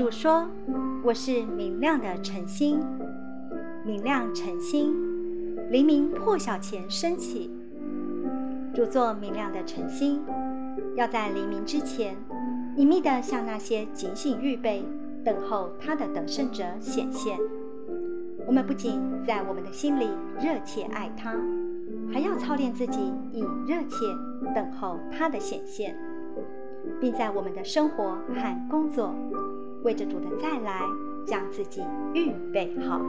主说：“我是明亮的晨星，明亮晨星，黎明破晓前升起。主做明亮的晨星，要在黎明之前，隐秘地向那些警醒预备、等候他的得胜者显现。我们不仅在我们的心里热切爱他，还要操练自己以热切等候他的显现，并在我们的生活和工作。”为着主的再来，将自己预备好。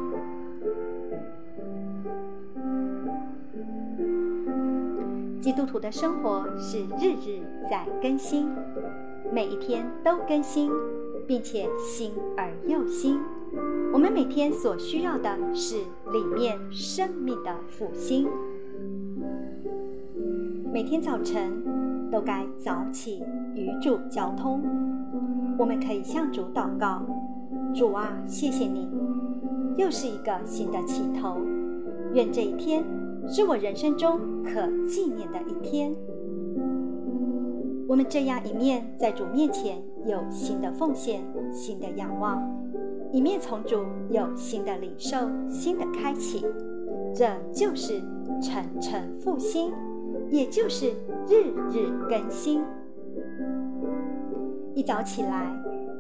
基督徒的生活是日日在更新，每一天都更新，并且新而又新。我们每天所需要的是里面生命的复兴。每天早晨都该早起与主交通。我们可以向主祷告：“主啊，谢谢你，又是一个新的起头。愿这一天是我人生中可纪念的一天。”我们这样一面在主面前有新的奉献、新的仰望，一面从主有新的领受、新的开启，这就是晨晨复兴，也就是日日更新。一早起来，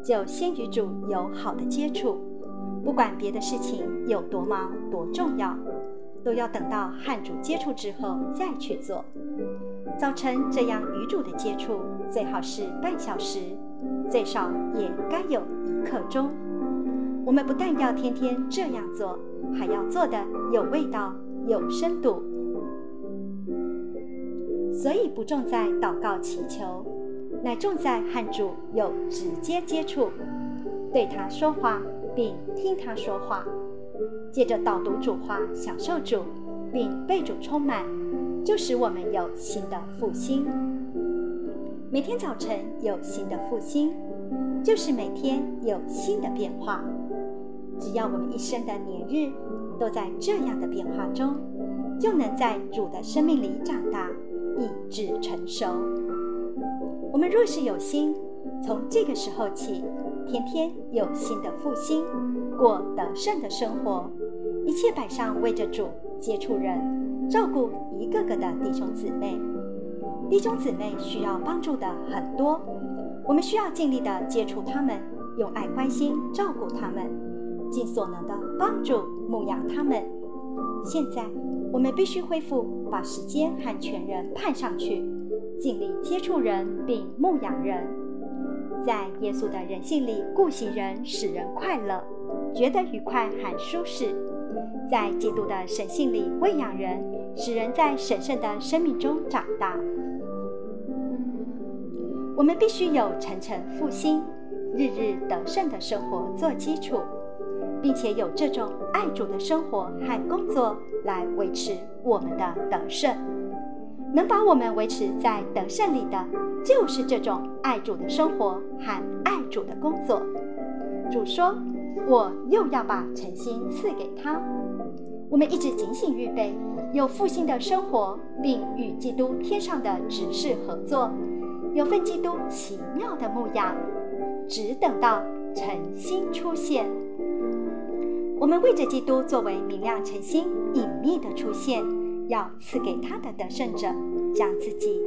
就先与主有好的接触，不管别的事情有多忙多重要，都要等到和主接触之后再去做。早晨这样与主的接触，最好是半小时，最少也该有一刻钟。我们不但要天天这样做，还要做的有味道、有深度。所以不重在祷告祈求。乃重在和主有直接接触，对他说话，并听他说话，借着导读主话，享受主，并被主充满，就使我们有新的复兴。每天早晨有新的复兴，就是每天有新的变化。只要我们一生的年日都在这样的变化中，就能在主的生命里长大，以致成熟。我们若是有心，从这个时候起，天天有新的复兴，过得胜的生活，一切摆上为着主，接触人，照顾一个个的弟兄姊妹。弟兄姊妹需要帮助的很多，我们需要尽力的接触他们，用爱关心照顾他们，尽所能的帮助牧养他们。现在我们必须恢复，把时间和全人派上去。尽力接触人并牧养人，在耶稣的人性里顾惜人，使人快乐，觉得愉快和舒适；在基督的神性里喂养人，使人在神圣的生命中长大。我们必须有晨晨复兴、日日得胜的生活做基础，并且有这种爱主的生活和工作来维持我们的得胜。能把我们维持在得胜里的，就是这种爱主的生活和爱主的工作。主说：“我又要把诚心赐给他。”我们一直警醒预备，有复兴的生活，并与基督天上的指示合作，有份基督奇妙的牧养，只等到诚心出现。我们为着基督作为明亮诚心隐秘的出现。要赐给他的得胜者，将自己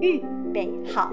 预备好。